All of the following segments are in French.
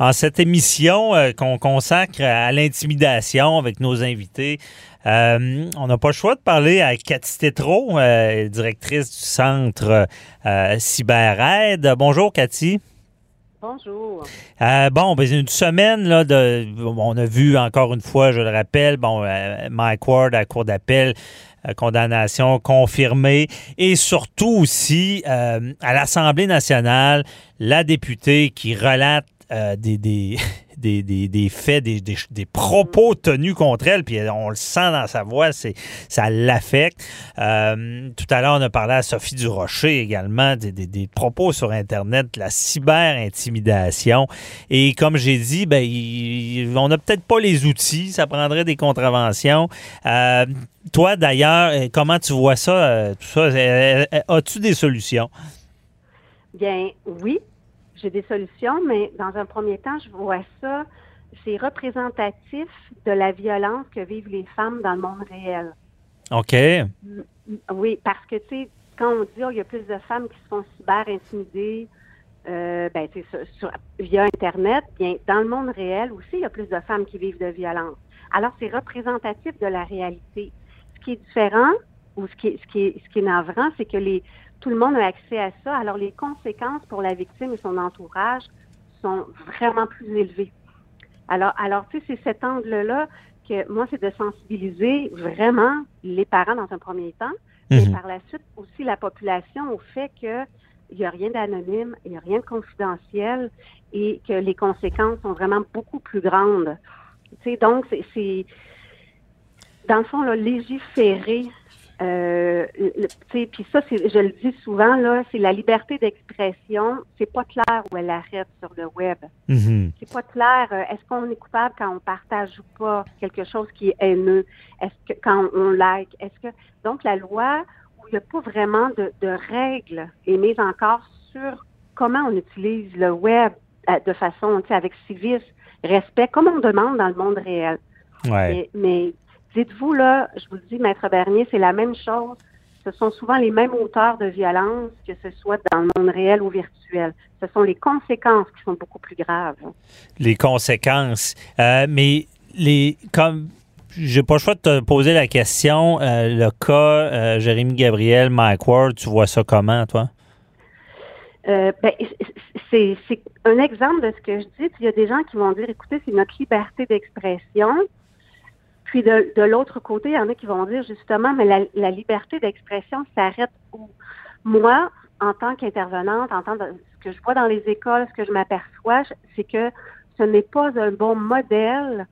en cette émission euh, qu'on consacre à l'intimidation avec nos invités. Euh, on n'a pas le choix de parler à Cathy Tétrault, euh, directrice du centre CyberAide. Bonjour, Cathy. Bonjour. bon, ben, une semaine, là, de, on a vu encore une fois, je le rappelle, bon, Mike Ward à la Cour d'appel, condamnation confirmée, et surtout aussi à l'Assemblée nationale, la députée qui relate euh, des, des, des, des, faits, des, des, propos tenus contre elle, puis on le sent dans sa voix, c'est ça l'affecte. Euh, tout à l'heure, on a parlé à Sophie Durocher également, des, propos sur Internet, la cyber-intimidation. Et comme j'ai dit, ben, on n'a peut-être pas les outils, ça prendrait des contraventions. Euh, toi, d'ailleurs, comment tu vois ça, tout ça? As-tu des solutions? Bien, oui, j'ai des solutions, mais dans un premier temps, je vois ça, c'est représentatif de la violence que vivent les femmes dans le monde réel. OK. Oui, parce que, tu sais, quand on dit, oh, il y a plus de femmes qui se font cyber intimider, euh, ben, sur, via Internet, bien, dans le monde réel aussi, il y a plus de femmes qui vivent de violence. Alors, c'est représentatif de la réalité. Ce qui est différent, ou ce qui ce qui est, ce qui est navrant, c'est que les, tout le monde a accès à ça. Alors, les conséquences pour la victime et son entourage sont vraiment plus élevées. Alors, alors tu sais, c'est cet angle-là que moi, c'est de sensibiliser vraiment les parents dans un premier temps, mais mhm. par la suite aussi la population au fait que il n'y a rien d'anonyme, il n'y a rien de confidentiel et que les conséquences sont vraiment beaucoup plus grandes. Tu sais, donc, c'est, dans le fond, là, légiférer euh, puis ça, je le dis souvent, là, c'est la liberté d'expression. C'est pas clair où elle arrête sur le web. Mm-hmm. C'est pas clair. Euh, est-ce qu'on est coupable quand on partage ou pas quelque chose qui est haineux? Est-ce que quand on like? Est-ce que donc la loi où il n'y a pas vraiment de, de règles est mise encore sur comment on utilise le web euh, de façon, avec civisme, respect, comme on demande dans le monde réel. Ouais. mais Dites-vous, là, je vous le dis, Maître Bernier, c'est la même chose. Ce sont souvent les mêmes auteurs de violence, que ce soit dans le monde réel ou virtuel. Ce sont les conséquences qui sont beaucoup plus graves. Les conséquences. Euh, mais les comme j'ai pas le choix de te poser la question, euh, le cas euh, Jérémy Gabriel, Mike Ward, tu vois ça comment, toi? Ben, c'est un exemple de ce que je dis. Il y a des gens qui vont dire, écoutez, c'est notre liberté d'expression. Puis de, l'autre côté, il y en a qui vont dire justement, mais la, liberté d'expression s'arrête où? Moi, en tant qu'intervenante, en tant que ce que je vois dans les écoles, ce que je m'aperçois, c'est que ce n'est pas un bon modèle,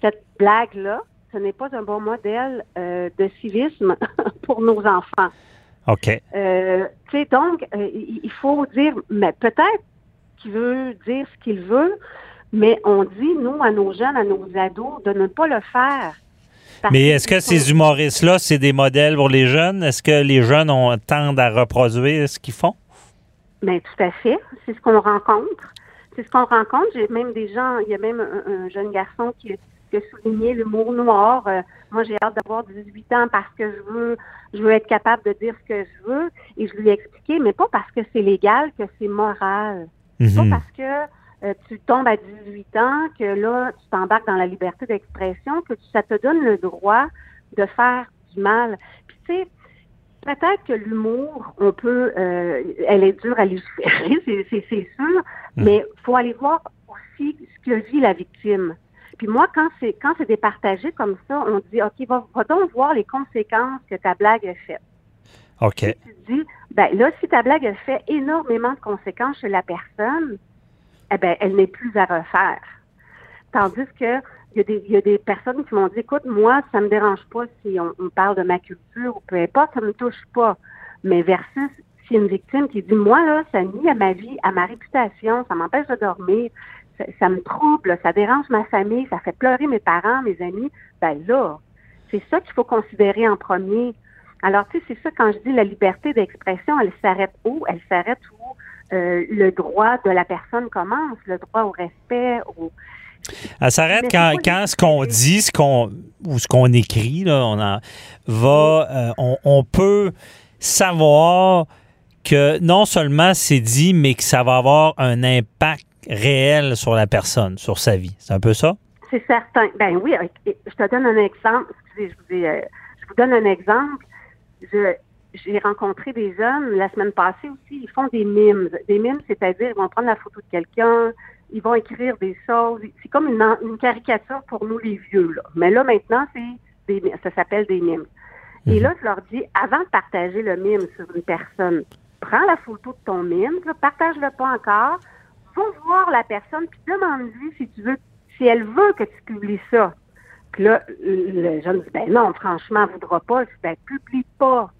cette blague-là, ce n'est pas un bon modèle euh, de civisme pour nos enfants. OK. Euh, tu sais, donc, euh, il faut dire, mais peut-être qu'il veut dire ce qu'il veut, mais on dit, nous, à nos jeunes, à nos ados, de ne pas le faire. Mais est-ce que ces humoristes-là, c'est des modèles pour les jeunes? Est-ce que les jeunes ont, tendent à reproduire ce qu'ils font? Bien, tout à fait. C'est ce qu'on rencontre. C'est ce qu'on rencontre. J'ai même des gens, il y a même un, jeune garçon qui, a souligné l'humour noir. Euh, moi, j'ai hâte d'avoir 18 ans parce que je veux, je veux être capable de dire ce que je veux. Et je lui ai expliqué, mais pas parce que c'est légal, que c'est moral. Pas mhm. parce que euh, tu tombes à 18 ans, que là, tu t'embarques dans la liberté d'expression, que ça te donne le droit de faire du mal. Puis tu sais, peut-être que l'humour, on peut, euh, elle est dure à légiférer, c'est sûr, hmm. mais faut aller voir aussi ce que vit la victime. Puis moi, quand c'est quand c'est départagé comme ça, on dit OK, va, va donc voir les conséquences que ta blague a faites. OK. tu dis, ben là, si ta blague a fait énormément de conséquences chez la personne, eh ben, elle n'est plus à refaire. Tandis que il y, a des, personnes qui m'ont dit, écoute, moi, ça me dérange pas si on, parle de ma culture ou peu importe, ça me touche pas. Mais versus si une victime qui dit, moi, là, ça nuit à ma vie, à ma réputation, ça m'empêche de dormir, ça, me trouble, ça dérange ma famille, ça fait pleurer mes parents, mes amis, ben là, c'est ça qu'il faut considérer en premier. Alors, tu sais, c'est ça quand je dis la liberté d'expression, elle s'arrête où? Elle s'arrête où? Euh, le droit de la personne commence, le droit au respect, au... Elle s'arrête quand, quand, ce qu'on dit, ce qu'on ou ce qu'on écrit, là, on en va, euh, on, on, peut savoir que non seulement c'est dit, mais que ça va avoir un impact réel sur la personne, sur sa vie. C'est un peu ça? C'est certain. Ben oui, je te donne un exemple. Excusez, je vous, euh, je vous donne un exemple. J'ai rencontré des jeunes la semaine passée aussi, ils font des mimes. Des mimes, c'est-à-dire ils vont prendre la photo de quelqu'un, ils vont écrire des choses. C'est comme une, caricature pour nous les vieux. Là. Mais là, maintenant, c'est des, ça s'appelle des mimes. Et mhm. là, je leur dis, avant de partager le mime sur une personne, prends la photo de ton mime, partage-le pas encore, va voir la personne, puis demande-lui si tu veux, si elle veut que tu publies ça. Puis là, le jeune dit, ben non, franchement, elle voudra pas. Je dis, ben, publie pas.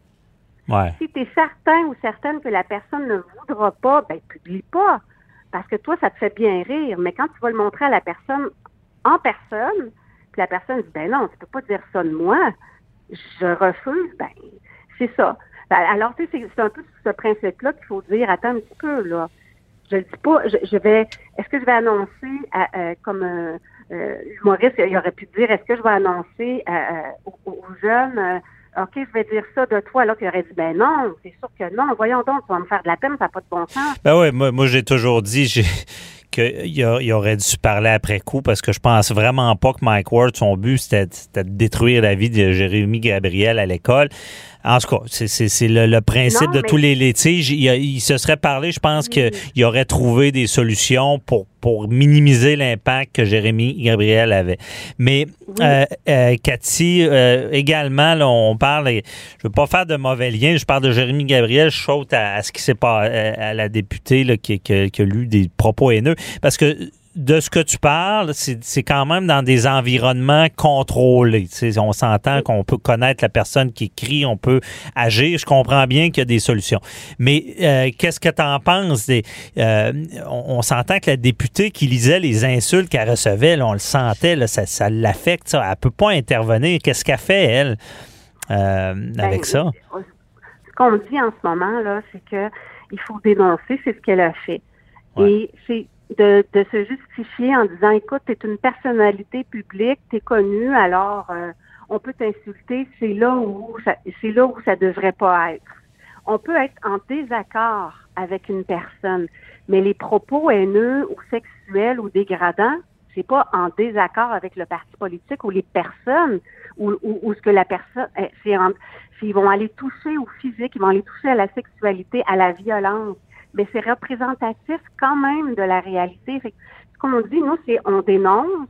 Si tu es certain ou certaine que la personne ne voudra pas, ben, publie pas. Parce que toi, ça te fait bien rire. Mais quand tu vas le montrer à la personne en personne, puis la personne dit, ben non, tu peux pas dire ça de moi je refuse, ben, c'est ça. Ben, alors, tu sais, c'est un peu ce principe-là qu'il faut dire, attends un petit peu, là. Je ne dis pas, je, vais, est-ce que je vais annoncer, à, comme euh, euh, l'humoriste, il aurait pu dire, est-ce que je vais annoncer aux, jeunes, euh, OK, je vais dire ça de toi, là, il aurait dit, ben non, c'est sûr que non, voyons donc, tu vas me faire de la peine, ça n'a pas de bon sens. Ben oui, moi, moi j'ai toujours dit, j'ai qu'il aurait dû parler après coup parce que je pense vraiment pas que Mike Ward, son but, c'était de détruire la vie de Jérémy Gabriel à l'école. En tout cas, c'est le, principe de tous les litiges. Il, se serait parlé, je pense qu'il aurait trouvé des solutions pour, pour minimiser l'impact que Jérémy Gabriel avait. Mais, euh, euh, Cathy, euh, également, là, on parle, je veux pas faire de mauvais lien, je parle de Jérémy Gabriel, je saute à, ce qui s'est passé à, la députée là, qui, qui, qui a lu des propos haineux. Parce que de ce que tu parles, c'est quand même dans des environnements contrôlés. on s'entend qu'on peut connaître la personne qui écrit, on peut agir. Je comprends bien qu'il y a des solutions. Mais euh, qu'est-ce que tu en penses? Des, euh, on, s'entend que la députée qui lisait les insultes qu'elle recevait, on le sentait, là, ça, ça l'affecte. Elle peut pas intervenir. Qu'est-ce qu'elle fait, elle, euh, avec ben, ça? Ce qu'on dit en ce moment, là, c'est que il faut dénoncer, c'est ce qu'elle a fait. Et c'est de, de, se justifier en disant écoute, tu es une personnalité publique, tu es connu, alors euh, on peut t'insulter, c'est là où c'est là où ça devrait pas être. On peut être en désaccord avec une personne, mais les propos haineux ou sexuels ou dégradants, c'est pas en désaccord avec le parti politique ou les personnes ou, ou, ce que la personne eh, c'est s'ils vont aller toucher au physique, ils vont aller toucher à la sexualité, à la violence mais c'est représentatif quand même de la réalité. Fait ce qu'on dit, nous, c'est on dénonce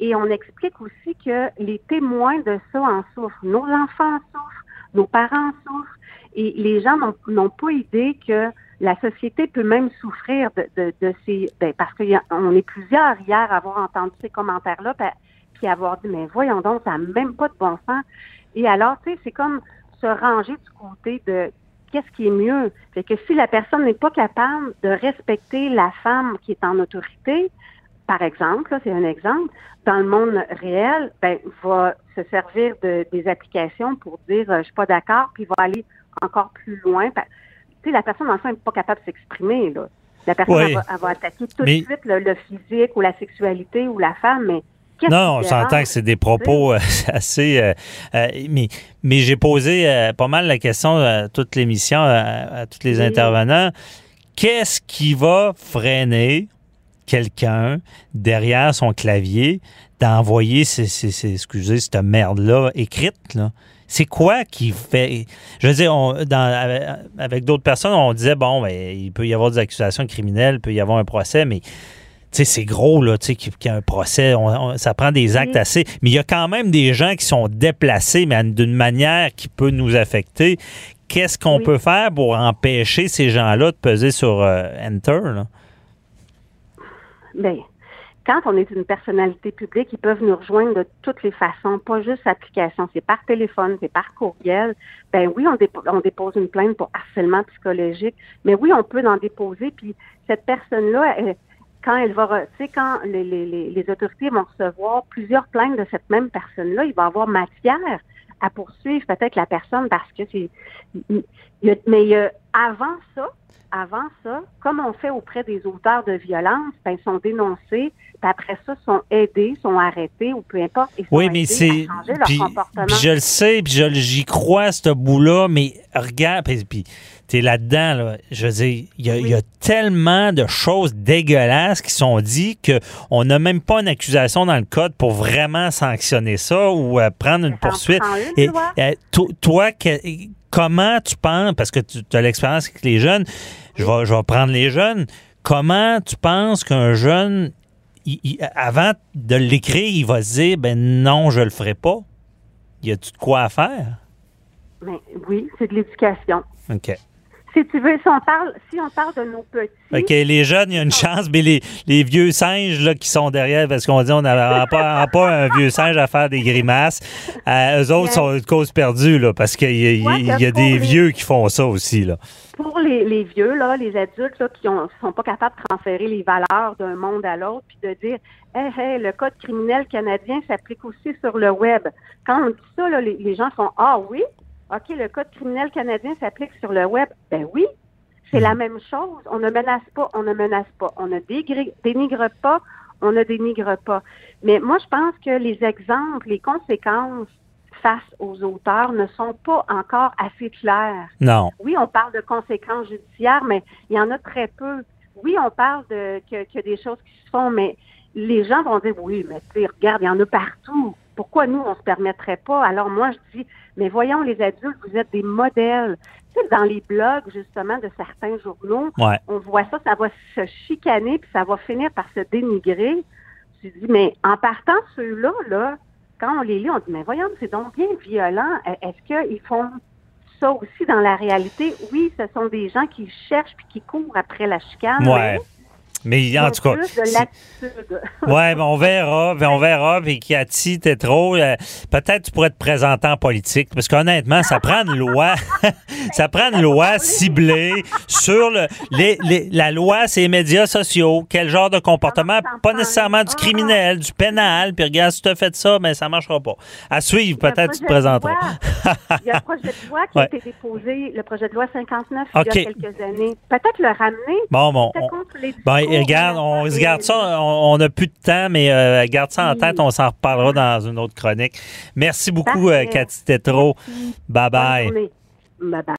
et on explique aussi que les témoins de ça en souffrent. Nos enfants souffrent, nos parents souffrent, et les gens n'ont pas idée que la société peut même souffrir de, de, de ces... Ben, parce qu'on est plusieurs hier à avoir entendu ces commentaires-là, puis avoir dit, mais voyons donc, ça n'a même pas de bon sens. Et alors, tu sais, c'est comme se ranger du côté de qu'est-ce qui est mieux? C'est que si la personne n'est pas capable de respecter la femme qui est en autorité, par exemple, c'est un exemple, dans le monde réel, ben, va se servir de, des applications pour dire euh, je suis pas d'accord, puis va aller encore plus loin. Tu sais, la personne, en fait, n'est pas capable de s'exprimer. La personne va, attaquer tout de suite le, physique ou la sexualité ou la femme, mais non, on s'entend que c'est des propos euh, assez. Euh, euh, mais mais j'ai posé pas mal la question à toute l'émission, à, tous les intervenants. Qu'est-ce qui va freiner quelqu'un derrière son clavier d'envoyer ces, excusez, cette merde-là écrite, là? C'est quoi qui fait. Je veux dire, dans, avec d'autres personnes, on disait, bon, ben, il peut y avoir des accusations criminelles, il peut y avoir un procès, mais c'est gros, là, tu sais, qu'il y a un procès, ça prend des actes assez. Mais il y a quand même des gens qui sont déplacés, mais d'une manière qui peut nous affecter. Qu'est-ce qu'on peut faire pour empêcher ces gens-là de peser sur euh, Enter? Là? Bien, quand on est une personnalité publique, ils peuvent nous rejoindre de toutes les façons, pas juste application, c'est par téléphone, c'est par courriel. Ben oui, on, on, dépose une plainte pour harcèlement psychologique, mais oui, on peut en déposer. Puis cette personne-là, elle, quand tu sais, quand les, les, les, autorités vont recevoir plusieurs plaintes de cette même personne-là, il va avoir matière à poursuivre peut-être la personne parce que c'est. Mais avant ça, avant ça, comme on fait auprès des auteurs de violence, ben, ils sont dénoncés, puis après ça, sont aidés, sont arrêtés ou peu importe. Ils Oui, mais c'est. Puis, je le sais, puis je- j'y crois, ce bout-là, mais regarde, puis, puis t'es là-dedans, là. Je veux dire, il y, a- il y a tellement de choses dégueulasses qui sont dites qu'on n'a même pas une accusation dans le code pour vraiment sanctionner ça ou euh, prendre une Ça poursuite. prend une, Et, loi. euh, to- toi, que- comment tu penses, parce que tu as l'expérience avec les jeunes, je vais, je vais prendre les jeunes, comment tu penses qu'un jeune, il- il- avant de l'écrire, il va se dire, ben non, je le ferai pas? Y a-tu de quoi à faire? Mais oui, c'est de l'éducation. OK. Si tu veux, si on parle, si on parle de nos petits, OK, les jeunes, il y a une chance, mais les, les vieux singes là, qui sont derrière, parce qu'on dit on n'a pas, pas un vieux singe à faire des grimaces, euh, eux autres sont une cause perdue, là, parce qu'il y a, y y des vieux qui font ça aussi. Là. pour les, les vieux, là, les adultes là, qui ne sont pas capables de transférer les valeurs d'un monde à l'autre, puis de dire hey, hey, le code criminel canadien s'applique aussi sur le web. Quand on dit ça, là, les, les gens font Ah oui? OK, le code criminel canadien s'applique sur le web. Ben oui, c'est la même chose. On ne menace pas, on ne menace pas. On ne dénigre pas, on ne dénigre pas. Mais moi, je pense que les exemples, les conséquences face aux auteurs ne sont pas encore assez claires Non. oui, on parle de conséquences judiciaires, mais il y en a très peu. Oui, on parle de que, que des choses qui se font, mais les gens vont dire oui, mais tu sais, regarde, il y en a partout. Pourquoi nous, on se permettrait pas? Alors moi, je dis, mais voyons, les adultes, vous êtes des modèles. Tu sais, dans les blogs, justement, de certains journaux, Ouais. on voit ça, ça va se chicaner, puis ça va finir par se dénigrer. Tu dis, mais en partant ceux-là, là, quand on les lit, on dit, mais voyons, c'est donc bien violent. Est-ce qu'ils font ça aussi dans la réalité? Oui, ce sont des gens qui cherchent puis qui courent après la chicane. Ouais. Mais mais en tout cas. plus de. Ouais, ben on verra, ben on verra. Puis Cathy, t'es trop. euh, Peut-être tu pourrais te présenter en politique, parce qu'honnêtement, ça prend une loi, ça prend une loi ciblée sur le, les, les- la loi, c'est les médias sociaux. Quel genre de comportement, Ah, pas nécessairement du criminel, du pénal. Puis regarde, si tu as fait ça, ben ça marchera pas. À suivre, peut-être tu te présenteras. Il y a un projet de loi qui Ouais. a été déposé, le projet de loi 59, OK. il y a quelques années. Peut-être le ramener. Bon, bon. on- les Ben, regarde, on se garde ça, on n'a plus de temps, mais euh, garde ça en Oui. tête, on s'en reparlera dans une autre chronique. Merci beaucoup, euh, Cathy Tétrault. Bye Bonne